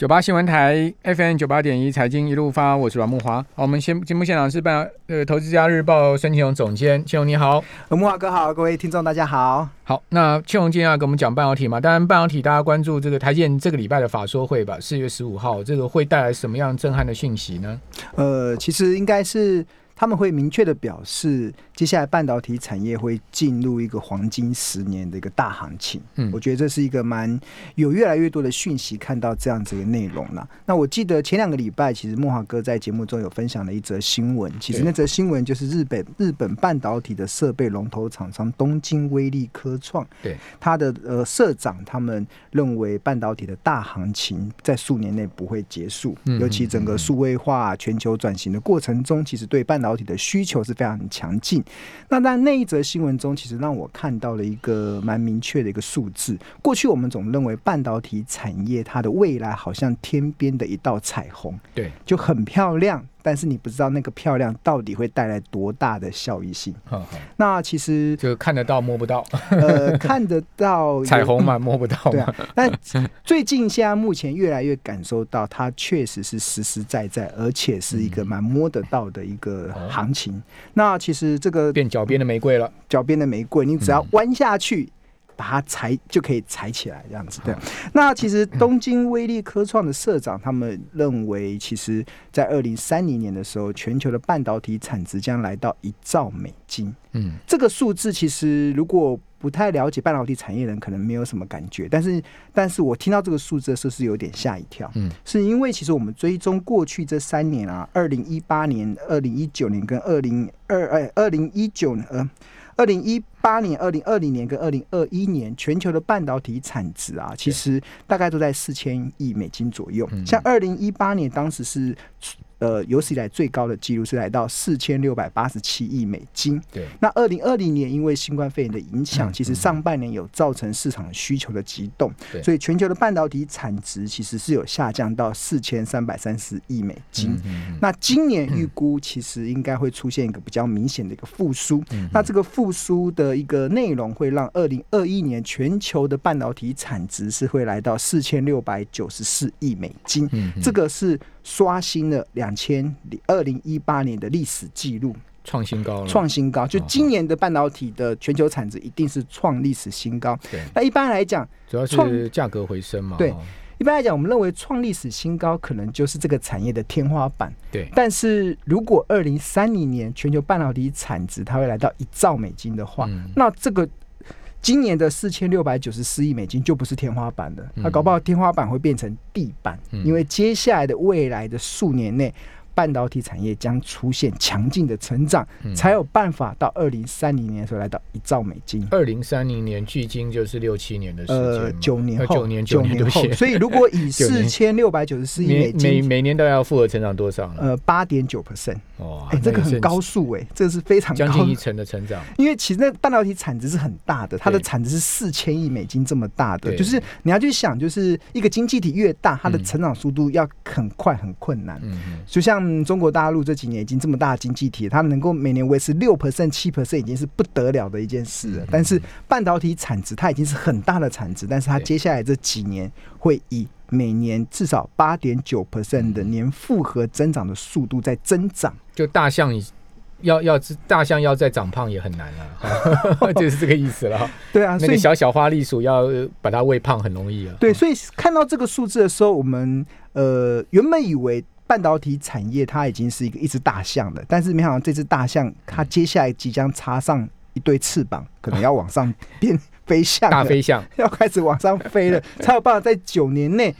九八新闻台 FM 九八点一财经一路发，我是阮木华。好，我们先节目现场是办呃投资家日报孙庆荣总监，庆荣你好，木华哥好，各位听众大家好。好，那庆荣今天要跟我们讲半导体嘛？当然半导体大家关注这个台建这个礼拜的法说会吧，四月十五号，这个会带来什么样震撼的讯息呢？呃，其实应该是。他们会明确的表示，接下来半导体产业会进入一个黄金十年的一个大行情。嗯，我觉得这是一个蛮有越来越多的讯息看到这样子的内容了。那我记得前两个礼拜，其实莫华哥在节目中有分享了一则新闻。其实那则新闻就是日本日本半导体的设备龙头厂商东京威力科创，对他的呃社长他们认为半导体的大行情在数年内不会结束，尤其整个数位化全球转型的过程中，其实对半导导体的需求是非常强劲。那在那一则新闻中，其实让我看到了一个蛮明确的一个数字。过去我们总认为半导体产业它的未来好像天边的一道彩虹，对，就很漂亮。但是你不知道那个漂亮到底会带来多大的效益性。那其实就看得到摸不到。呃，看得到 彩虹嘛，摸不到。对啊。但最近现在目前越来越感受到，它确实是实实在在，而且是一个蛮摸得到的一个行情。那其实这个变脚边的玫瑰了，脚边的玫瑰，你只要弯下去。把它裁就可以裁起来，这样子对。那其实东京威力科创的社长他们认为，其实在二零三零年的时候，全球的半导体产值将来到一兆美金。嗯，这个数字其实如果不太了解半导体产业人，可能没有什么感觉。但是，但是我听到这个数字的时候是有点吓一跳。嗯，是因为其实我们追踪过去这三年啊，二零一八年、二零一九年跟二零二哎二零一九呃。二零一八年、二零二零年跟二零二一年，全球的半导体产值啊，其实大概都在四千亿美金左右。像二零一八年，当时是。呃，有史以来最高的记录是来到四千六百八十七亿美金。对，那二零二零年因为新冠肺炎的影响，其实上半年有造成市场需求的急动，所以全球的半导体产值其实是有下降到四千三百三十亿美金。那今年预估其实应该会出现一个比较明显的一个复苏。那这个复苏的一个内容会让二零二一年全球的半导体产值是会来到四千六百九十四亿美金。这个是。刷新了两千二零一八年的历史记录，创新高了。创新高，就今年的半导体的全球产值一定是创历史新高。对，那一般来讲，主要是价格回升嘛。对，一般来讲，我们认为创历史新高可能就是这个产业的天花板。对，但是如果二零三零年全球半导体产值它会来到一兆美金的话，那这个。今年的四千六百九十四亿美金就不是天花板了，那搞不好天花板会变成地板，因为接下来的未来的数年内。半导体产业将出现强劲的成长，才有办法到二零三零年的时候来到一兆美金。二零三零年距今就是六七年的时间，呃，九年后，九年九年后。所以如果以四千六百九十四亿美金，每每年都要复合成长多少呢？呃，八点九 percent。哦，哎，这个很高速哎，这个是非常将近一成的成长。因为其实那半导体产值是很大的，它的产值是四千亿美金这么大的，就是你要去想，就是一个经济体越大，它的成长速度要很快很困难。嗯嗯，就像中国大陆。这几年已经这么大的经济体，它能够每年维持六 percent、七 percent 已经是不得了的一件事了。但是半导体产值它已经是很大的产值，但是它接下来这几年会以每年至少八点九 percent 的年复合增长的速度在增长。就大象要要大象要再长胖也很难了，就是这个意思了。对啊，那个小小花栗鼠要把它喂胖很容易啊。对，所以看到这个数字的时候，我们呃原本以为。半导体产业它已经是一个一只大象了，但是没想到这只大象它接下来即将插上一对翅膀，可能要往上变飞象，大飞象 要开始往上飞了，才有办法在九年内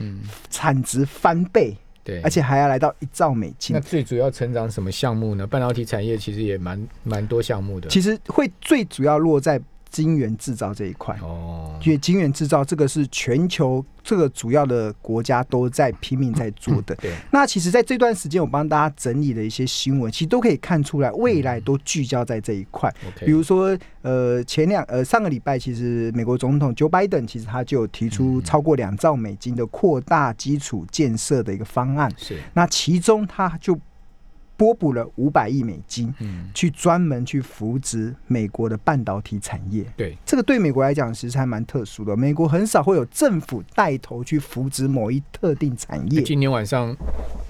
产值翻倍，对，而且还要来到一兆美金。那最主要成长什么项目呢？半导体产业其实也蛮蛮多项目的，其实会最主要落在。晶圆制造这一块哦，因为晶圆制造这个是全球这个主要的国家都在拼命在做的。对，那其实在这段时间，我帮大家整理了一些新闻，其实都可以看出来，未来都聚焦在这一块。比如说，呃，前两呃上个礼拜，其实美国总统 Joe Biden 其实他就提出超过两兆美金的扩大基础建设的一个方案。是，那其中他就。拨补了五百亿美金，嗯，去专门去扶植美国的半导体产业。对，这个对美国来讲，其实还蛮特殊的。美国很少会有政府带头去扶植某一特定产业。今天晚上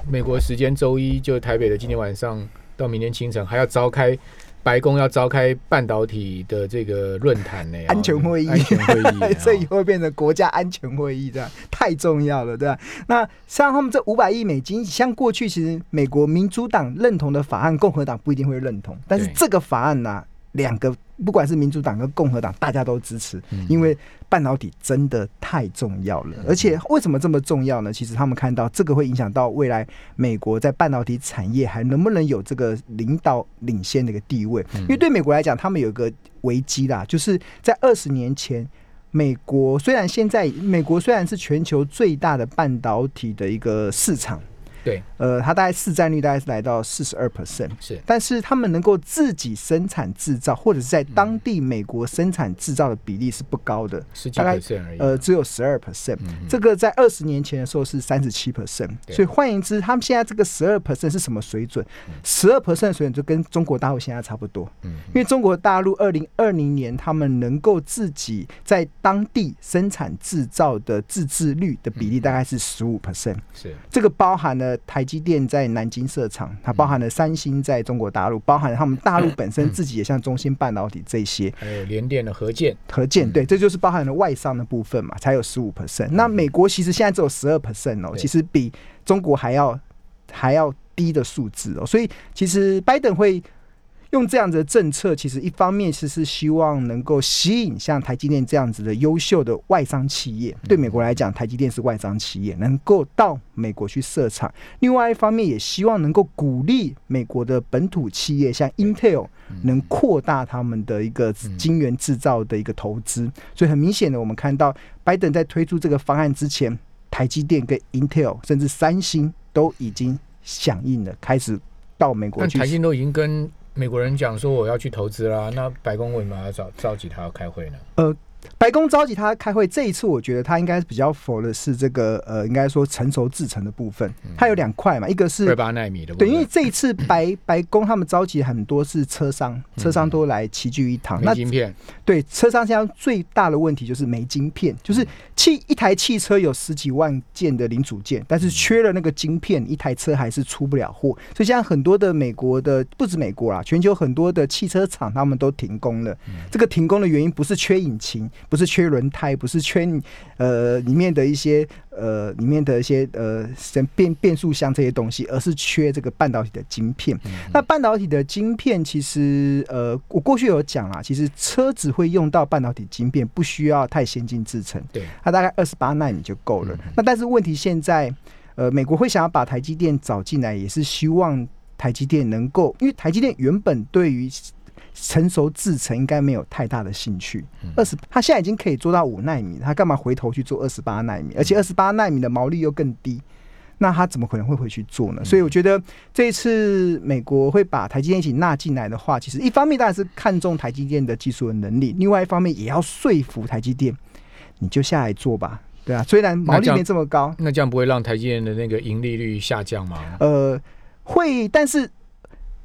美国时间周一，就台北的今天晚上到明天清晨还要召开。白宫要召开半导体的这个论坛呢，安全会议，安全会议，所以后变成国家安全会议，这样太重要了，对吧？那像他们这五百亿美金，像过去其实美国民主党认同的法案，共和党不一定会认同，但是这个法案呢，两个。不管是民主党跟共和党，大家都支持，因为半导体真的太重要了。而且为什么这么重要呢？其实他们看到这个会影响到未来美国在半导体产业还能不能有这个领导领先的一个地位。因为对美国来讲，他们有一个危机啦，就是在二十年前，美国虽然现在美国虽然是全球最大的半导体的一个市场。对，呃，它大概市占率大概是来到四十二 percent，是，但是他们能够自己生产制造，或者是在当地美国生产制造的比例是不高的，大概呃只有十二 percent，这个在二十年前的时候是三十七 percent，所以换言之，他们现在这个十二 percent 是什么水准？十二 percent 水准就跟中国大陆现在差不多，嗯，因为中国大陆二零二零年他们能够自己在当地生产制造的自制率的比例大概是十五 percent，是，这个包含了。台积电在南京设厂，它包含了三星在中国大陆，包含了他们大陆本身自己也像中芯半导体这些，还有联电的核建，核建对，这就是包含了外商的部分嘛，才有十五。percent。那美国其实现在只有十二 percent 哦，其实比中国还要还要低的数字哦，所以其实拜登会。用这样子的政策，其实一方面其实是希望能够吸引像台积电这样子的优秀的外商企业。对美国来讲，台积电是外商企业，能够到美国去设厂；另外一方面，也希望能够鼓励美国的本土企业，像 Intel 能扩大他们的一个晶圆制造的一个投资。所以很明显的，我们看到拜登在推出这个方案之前，台积电跟 Intel 甚至三星都已经响应了，开始到美国去。台积都已经跟美国人讲说我要去投资啦，那白宫为什么要召召集他要开会呢？白宫召集他开会，这一次我觉得他应该是比较否的是这个呃，应该说成熟制成的部分。它有两块嘛，一个是二八纳米的。对，因为这一次白 白宫他们召集很多是车商，车商都来齐聚一堂。那晶片。对，车商现在最大的问题就是没晶片，就是汽一台汽车有十几万件的零组件，但是缺了那个晶片，一台车还是出不了货。所以现在很多的美国的不止美国啦，全球很多的汽车厂他们都停工了。这个停工的原因不是缺引擎。不是缺轮胎，不是缺呃里面的一些呃里面的一些呃变变速箱这些东西，而是缺这个半导体的晶片。那半导体的晶片其实呃我过去有讲啦，其实车子会用到半导体晶片，不需要太先进制程，对，它大概二十八纳米就够了。那但是问题现在呃美国会想要把台积电找进来，也是希望台积电能够，因为台积电原本对于成熟制程应该没有太大的兴趣。二十，他现在已经可以做到五纳米，他干嘛回头去做二十八纳米？而且二十八纳米的毛利又更低，那他怎么可能会回去做呢？所以我觉得这一次美国会把台积电一起纳进来的话，其实一方面当然是看重台积电的技术的能力，另外一方面也要说服台积电，你就下来做吧。对啊，虽然毛利没这么高，那这样不会让台积电的那个盈利率下降吗？呃，会，但是。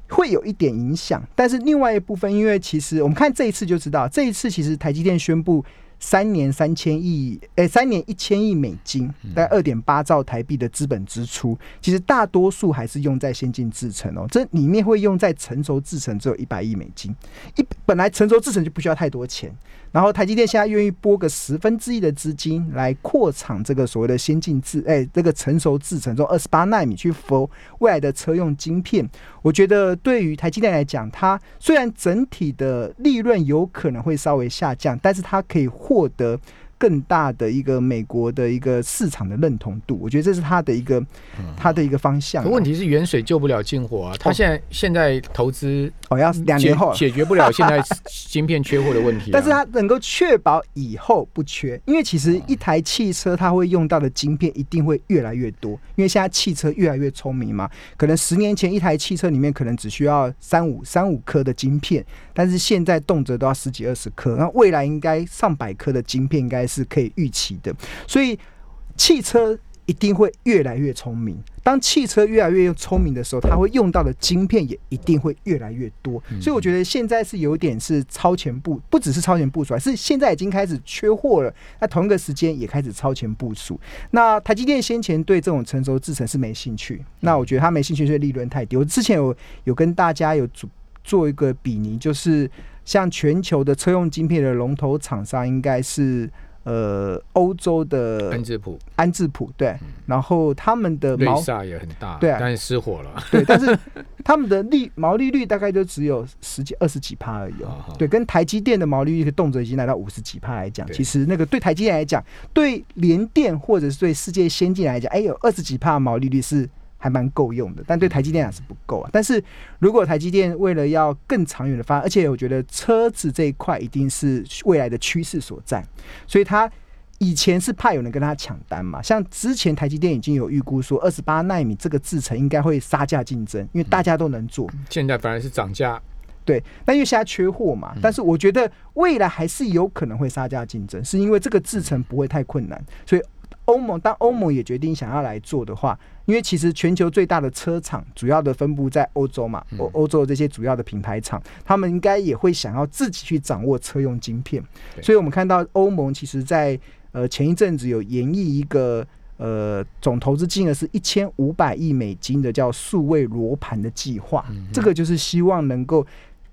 会有一点影响，但是另外一部分，因为其实我们看这一次就知道，这一次其实台积电宣布三年三千亿，诶，三年一千亿美金，大概二点八兆台币的资本支出，其实大多数还是用在先进制程哦，这里面会用在成熟制程只有一百亿美金，一本来成熟制程就不需要太多钱。然后台积电现在愿意拨个十分之一的资金来扩厂这个所谓的先进制，哎，这个成熟制程中二十八纳米去服未来的车用晶片。我觉得对于台积电来讲，它虽然整体的利润有可能会稍微下降，但是它可以获得。更大的一个美国的一个市场的认同度，我觉得这是他的一个他的一个方向。问题是远水救不了近火啊！他现在现在投资哦要两年后解决不了现在芯片缺货的问题，但是他能够确保以后不缺，因为其实一台汽车它会用到的晶片一定会越来越多，因为现在汽车越来越聪明嘛，可能十年前一台汽车里面可能只需要三五三五颗的晶片，但是现在动辄都要十几二十颗，那未来应该上百颗的晶片应该。是可以预期的，所以汽车一定会越来越聪明。当汽车越来越聪明的时候，它会用到的晶片也一定会越来越多。所以我觉得现在是有点是超前部，不只是超前部署，是现在已经开始缺货了。那同一个时间也开始超前部署。那台积电先前对这种成熟制程是没兴趣，那我觉得他没兴趣，是利润太低。我之前有有跟大家有做做一个比拟，就是像全球的车用晶片的龙头厂商，应该是。呃，欧洲的安智普，安智普对，然后他们的毛萨也很大，对，但是失火了，对，但是他们的利 毛利率大概就只有十几、二十几帕而已，对，跟台积电的毛利率动辄已经来到五十几帕来讲，其实那个对台积电来讲，对联电或者是对世界先进来讲，哎，有二十几帕毛利率是。还蛮够用的，但对台积电还是不够啊。但是如果台积电为了要更长远的发展，而且我觉得车子这一块一定是未来的趋势所在，所以他以前是怕有人跟他抢单嘛。像之前台积电已经有预估说，二十八纳米这个制程应该会杀价竞争，因为大家都能做。现在反而是涨价，对。但因为现在缺货嘛，但是我觉得未来还是有可能会杀价竞争，是因为这个制程不会太困难，所以。欧盟当欧盟也决定想要来做的话，因为其实全球最大的车厂主要的分布在欧洲嘛，欧欧洲这些主要的品牌厂，他们应该也会想要自己去掌握车用晶片。所以我们看到欧盟其实在呃前一阵子有研议一个呃总投资金额是一千五百亿美金的叫数位罗盘的计划，这个就是希望能够。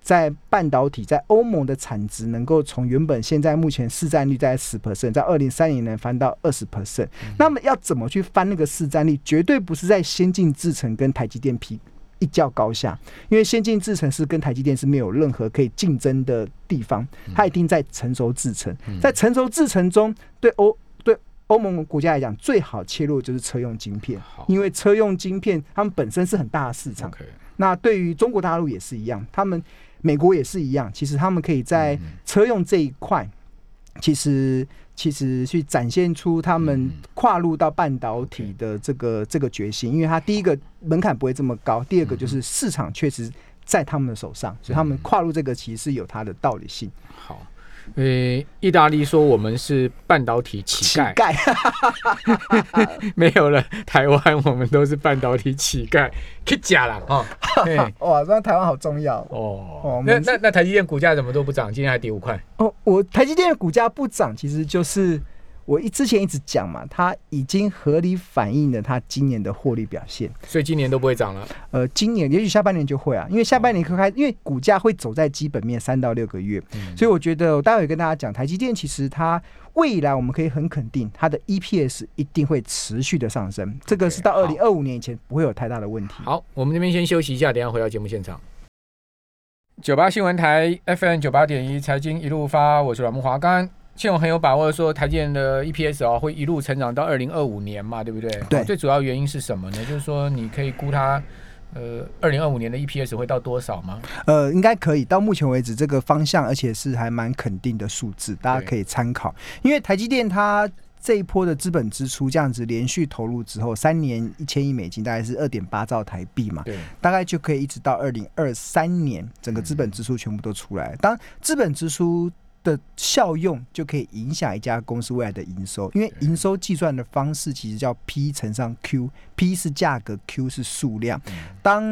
在半导体，在欧盟的产值能够从原本现在目前市占率在十 percent，在二零三零年翻到二十 percent。那么要怎么去翻那个市占率？绝对不是在先进制程跟台积电比一较高下，因为先进制程是跟台积电是没有任何可以竞争的地方，它一定在成熟制程。在成熟制程中，对欧对欧盟国家来讲，最好切入就是车用晶片，因为车用晶片他们本身是很大的市场。那对于中国大陆也是一样，他们。美国也是一样，其实他们可以在车用这一块，其实其实去展现出他们跨入到半导体的这个这个决心，因为它第一个门槛不会这么高，第二个就是市场确实在他们的手上，所以他们跨入这个其实是有它的道理性。好。呃，意大利说我们是半导体乞丐，没有了。台湾我们都是半导体乞丐，去假了啊！哇，那台湾好重要哦。那那那台积电股价怎么都不涨，今天还跌五块？哦，我台积电的股价不涨，其实就是。我一之前一直讲嘛，它已经合理反映了它今年的获利表现，所以今年都不会涨了。呃，今年也许下半年就会啊，因为下半年开，因为股价会走在基本面三到六个月，所以我觉得我待会跟大家讲，台积电其实它未来我们可以很肯定，它的 EPS 一定会持续的上升，这个是到二零二五年以前不会有太大的问题。好，我们这边先休息一下，等下回到节目现场。九八新闻台 FM 九八点一财经一路发，我是阮木华，刚刚。现在很有把握说，台积电的 EPS 哦会一路成长到二零二五年嘛，对不对？对。最主要原因是什么呢？就是说，你可以估它，呃，二零二五年的 EPS 会到多少吗？呃，应该可以。到目前为止，这个方向，而且是还蛮肯定的数字，大家可以参考。因为台积电它这一波的资本支出这样子连续投入之后，三年一千亿美金，大概是二点八兆台币嘛，对，大概就可以一直到二零二三年，整个资本支出全部都出来。当资本支出的效用就可以影响一家公司未来的营收，因为营收计算的方式其实叫 P 乘上 Q，P 是价格，Q 是数量。当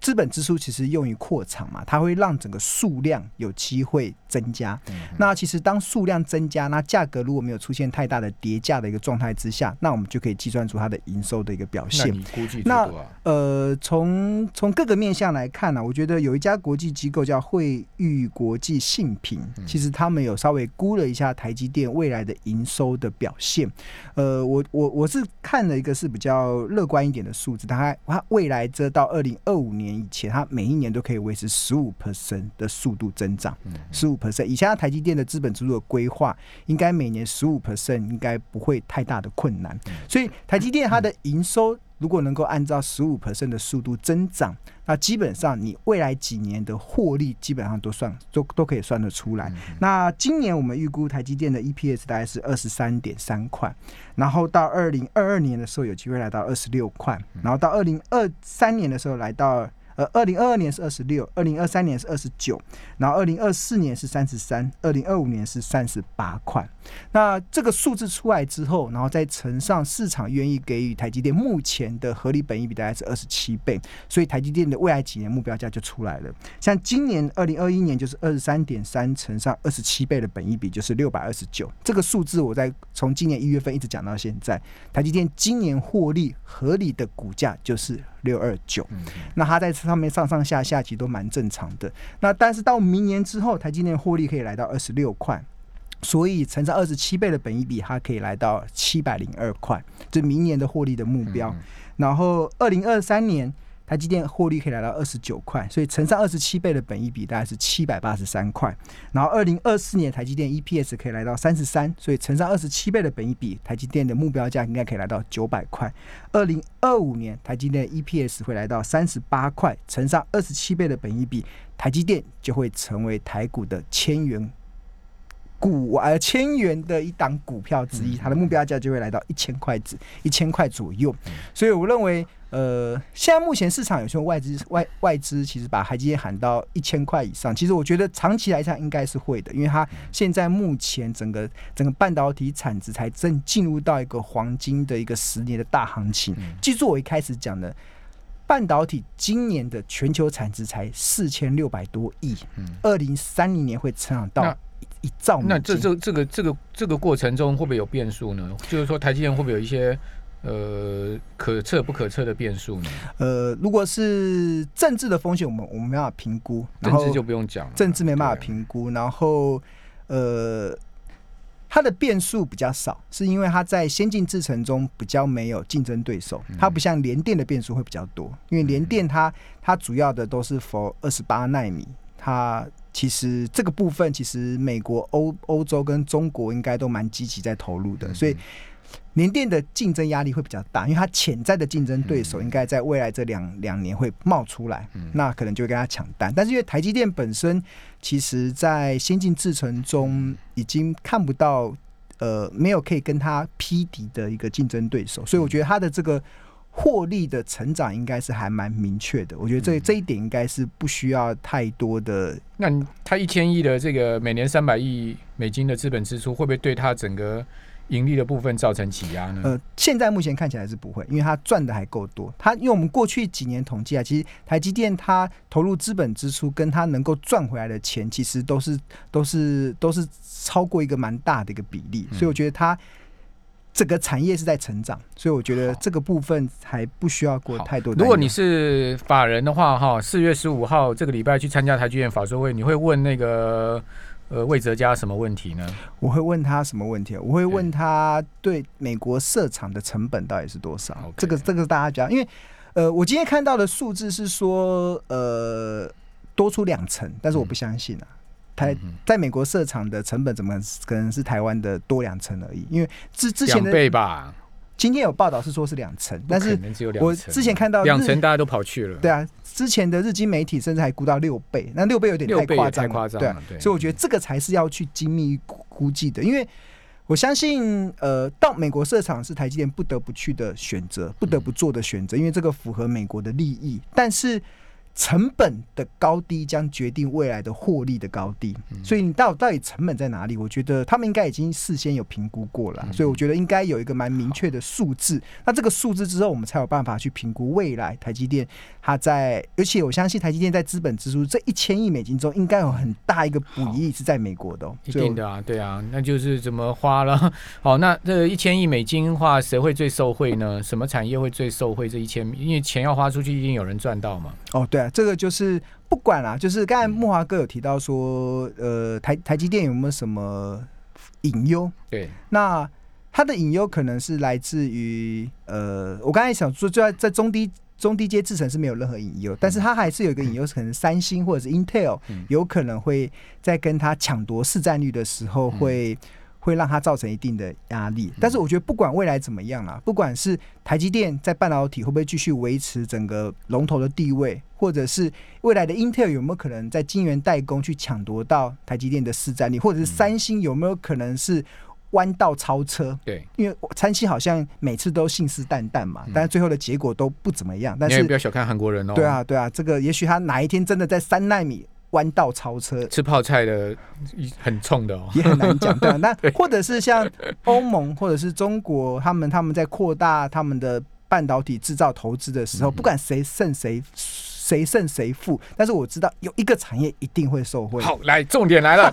资本支出其实用于扩厂嘛，它会让整个数量有机会增加。那其实当数量增加，那价格如果没有出现太大的叠价的一个状态之下，那我们就可以计算出它的营收的一个表现。那呃，从从各个面向来看呢，我觉得有一家国际机构叫惠誉国际信评，其实他们有稍微估了一下台积电未来的营收的表现。呃，我我我是看了一个是比较乐观一点的数字，大概它未来这到二零二五年。以前它每一年都可以维持十五 percent 的速度增长，十五 percent。以前台积电的资本支出的规划，应该每年十五 percent 应该不会太大的困难。所以台积电它的营收。如果能够按照十五 percent 的速度增长，那基本上你未来几年的获利基本上都算都都可以算得出来。那今年我们预估台积电的 EPS 大概是二十三点三块，然后到二零二二年的时候有机会来到二十六块，然后到二零二三年的时候来到。呃，二零二二年是二十六，二零二三年是二十九，然后二零二四年是三十三，二零二五年是三十八块。那这个数字出来之后，然后再乘上市场愿意给予台积电目前的合理本益比大概是二十七倍，所以台积电的未来几年目标价就出来了。像今年二零二一年就是二十三点三乘上二十七倍的本益比，就是六百二十九。这个数字我在从今年一月份一直讲到现在，台积电今年获利合理的股价就是六二九。那它在上面上上下下其实都蛮正常的。那但是到明年之后，台积电获利可以来到二十六块。所以乘上二十七倍的本益比，它可以来到七百零二块，这明年的获利的目标。然后二零二三年台积电获利可以来到二十九块，所以乘上二十七倍的本益比大概是七百八十三块。然后二零二四年台积电 EPS 可以来到三十三，所以乘上二十七倍的本益比，台积电的目标价应该可以来到九百块。二零二五年台积电 EPS 会来到三十八块，乘上二十七倍的本益比，台积电就会成为台股的千元。股呃千元的一档股票之一，它的目标价就会来到一千块子，一千块左右。所以我认为，呃，现在目前市场有些外资外外资其实把台积电喊到一千块以上，其实我觉得长期来讲应该是会的，因为它现在目前整个整个半导体产值才正进入到一个黄金的一个十年的大行情。记住我一开始讲的，半导体今年的全球产值才四千六百多亿，二零三零年会成长到。一兆，那这这这个这个这个过程中会不会有变数呢？就是说台积电会不会有一些呃可测不可测的变数呢？呃，如果是政治的风险，我们我们没办法评估，政治就不用讲了，政治没办法评估。然后呃，它的变数比较少，是因为它在先进制程中比较没有竞争对手，它不像联电的变数会比较多，因为联电它它主要的都是 for 二十八纳米，它。其实这个部分，其实美国、欧欧洲跟中国应该都蛮积极在投入的，所以联电的竞争压力会比较大，因为它潜在的竞争对手应该在未来这两两年会冒出来，那可能就会跟他抢单。但是因为台积电本身，其实在先进制程中已经看不到呃没有可以跟他匹敌的一个竞争对手，所以我觉得它的这个。获利的成长应该是还蛮明确的，我觉得这这一点应该是不需要太多的。那他一千亿的这个每年三百亿美金的资本支出，会不会对他整个盈利的部分造成挤压呢？呃，现在目前看起来是不会，因为他赚的还够多。他因为我们过去几年统计啊，其实台积电它投入资本支出跟它能够赚回来的钱，其实都是都是都是超过一个蛮大的一个比例，所以我觉得它。整个产业是在成长，所以我觉得这个部分还不需要过太多。如果你是法人的话，哈，四月十五号这个礼拜去参加台剧院法说会，你会问那个呃魏哲家什么问题呢？我会问他什么问题？我会问他对美国设厂的成本到底是多少？这个这个是大家讲，因为呃，我今天看到的数字是说呃多出两成，但是我不相信啊。台在美国设厂的成本怎么可能是台湾的多两成而已？因为之之前的倍吧。今天有报道是说是两成，但是我之前看到两成大家都跑去了。对啊，之前的日经媒体甚至还估到六倍，那六倍有点太夸张，太夸张。对，所以我觉得这个才是要去精密估计的，因为我相信，呃，到美国设厂是台积电不得不去的选择，不得不做的选择，因为这个符合美国的利益，但是。成本的高低将决定未来的获利的高低，所以你到到底成本在哪里？我觉得他们应该已经事先有评估过了，所以我觉得应该有一个蛮明确的数字。那这个数字之后，我们才有办法去评估未来台积电它在，而且我相信台积电在资本支出这一千亿美金中，应该有很大一个比例是在美国的。一定的啊，对啊，那就是怎么花了。好，那这一千亿美金的话，谁会最受惠呢？什么产业会最受惠？这一千，因为钱要花出去，一定有人赚到嘛。哦，对啊。这个就是不管啦，就是刚才木华哥有提到说，呃，台台积电有没有什么隐忧？对，那他的隐忧可能是来自于，呃，我刚才想说，就在在中低中低阶制程是没有任何隐忧，但是它还是有一个隐忧，是可能三星或者是 Intel 有可能会在跟它抢夺市占率的时候会。会让它造成一定的压力，但是我觉得不管未来怎么样啦，不管是台积电在半导体会不会继续维持整个龙头的地位，或者是未来的 Intel 有没有可能在晶圆代工去抢夺到台积电的市占率，或者是三星有没有可能是弯道超车，对，因为川西好像每次都信誓旦旦嘛，嗯但是最后的结果都不怎么样。但是你也不要小看韩国人哦。对，啊，对啊，这个也许他哪一天真的在三纳米弯道超车，吃泡菜的很冲的哦。也很难讲。对啊，那 或者是像欧盟或者是中国，他们他们在扩大他们的半导体制造投资的时候，嗯不管谁胜谁谁胜谁负，但是我知道有一个产业一定会受惠。好，来，重点来了，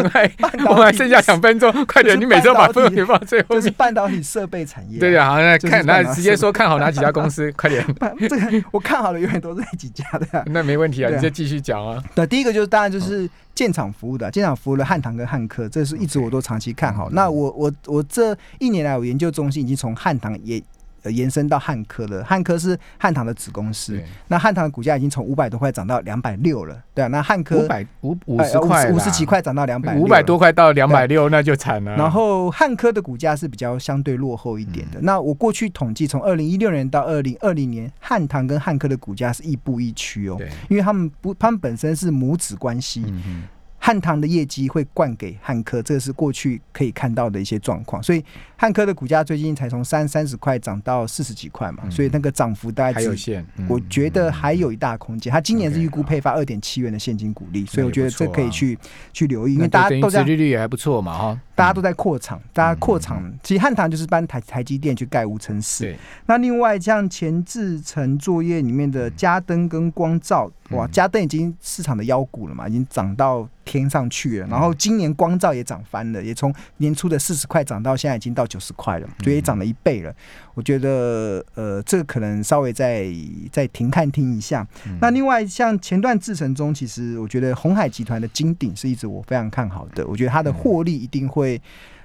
我们还剩下两分钟，快点！你每次都把半导体重点放最后就是。半导体设备产业。对呀，好，那看，那直接说看好哪几家公司，快点。这个我看好的永远都是那几家的、啊。那没问题啊，你就继续讲啊。对，第一个就是当然就是建厂服务的，建厂服务的汉唐跟汉科，这是一直我都长期看好。嗯那我我我这一年来，我研究中心已经从汉唐也。呃，延伸到汉科了。汉科是汉唐的子公司，，那汉唐的股价已经从五百多块涨到两百六了，对啊。那汉科五百五五十块，五十几，块涨到两百，五百多。块到两百六，那就惨了。然后汉科的股价是比较相对落后一点的。那我过去统计，从二零一六年到二零二零年，汉唐跟汉科的股价是亦步亦趋哦，对，因为他们不，他们本身是母子关系。嗯嗯，汉唐的业绩会灌给汉科，这个是过去可以看到的一些状况。所以汉科的股价最近才从三三十块涨到四十几块嘛，嗯所以那个涨幅大概只，还有限。嗯我觉得还有一大空间。它今年是预估配发二点七元的现金股利，所以我觉得这可以去去留意，因为大家都在殖利率也还不错嘛，哈。大家都在扩厂，大家扩嗯厂，其实汉唐就是搬台台积电去盖无尘室。那另外像前置层作业里面的嘉登跟光照，哇，嗯嘉登已经市场的妖股了嘛，已经涨到天上去了。然后今年光照也涨翻了，也从年初的四十块涨到现在已经到九十块了，所以也涨了一倍了。我觉得呃，这个可能稍微再再停看听一下。嗯那另外像前段制程中，其实我觉得红海集团的金鼎是一直我非常看好的，我觉得它的获利一定会。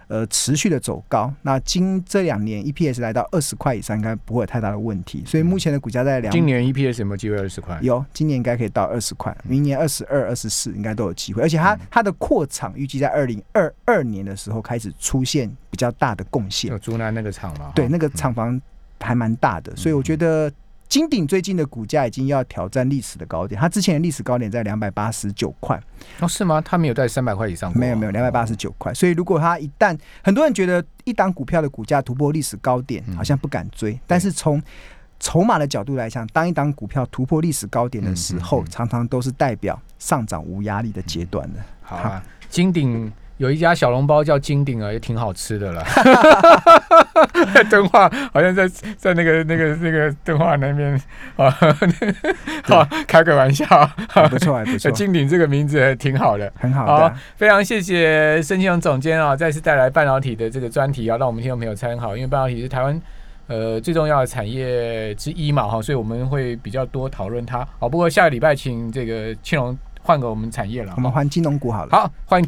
呃，持续的走高，那今这两年 EPS 来到二十块以上，应该不会有太大的问题。所以目前的股价在两，今年 EPS 有没有机会二十块？有，今年应该可以到二十块，明年二十二、二十四应该都有机会。而且它嗯它的扩厂预计在二零二二年的时候开始出现比较大的贡献有，竹南那个厂吗？对，那个厂房还蛮大的，所以我觉得金鼎最近的股价已经要挑战历史的高点，它之前的历史高点在两百八十九块，哦，是吗？它没有在三百块以上啊？没有没有两百八十九块，所以如果它一旦很多人觉得一档股票的股价突破历史高点，嗯好像不敢追，但是从筹码的角度来讲，当一档股票突破历史高点的时候，嗯嗯嗯常常都是代表上涨无压力的阶段的。好啊，金鼎有一家小笼包叫金鼎啊，也挺好吃的了。敦化好像在在那个那个那个敦化那边啊，好开个玩笑。还不错，还不错，金鼎这个名字还挺好的。很好好的。，非常谢谢申庆荣总监啊，再次带来半导体的这个专题啊，让我们听众朋友参考。因为半导体是台湾呃最重要的产业之一嘛，哈，所以我们会比较多讨论它。好，不过下个礼拜请这个庆龙换个我们产业了。我们换金融股好了。好，欢迎。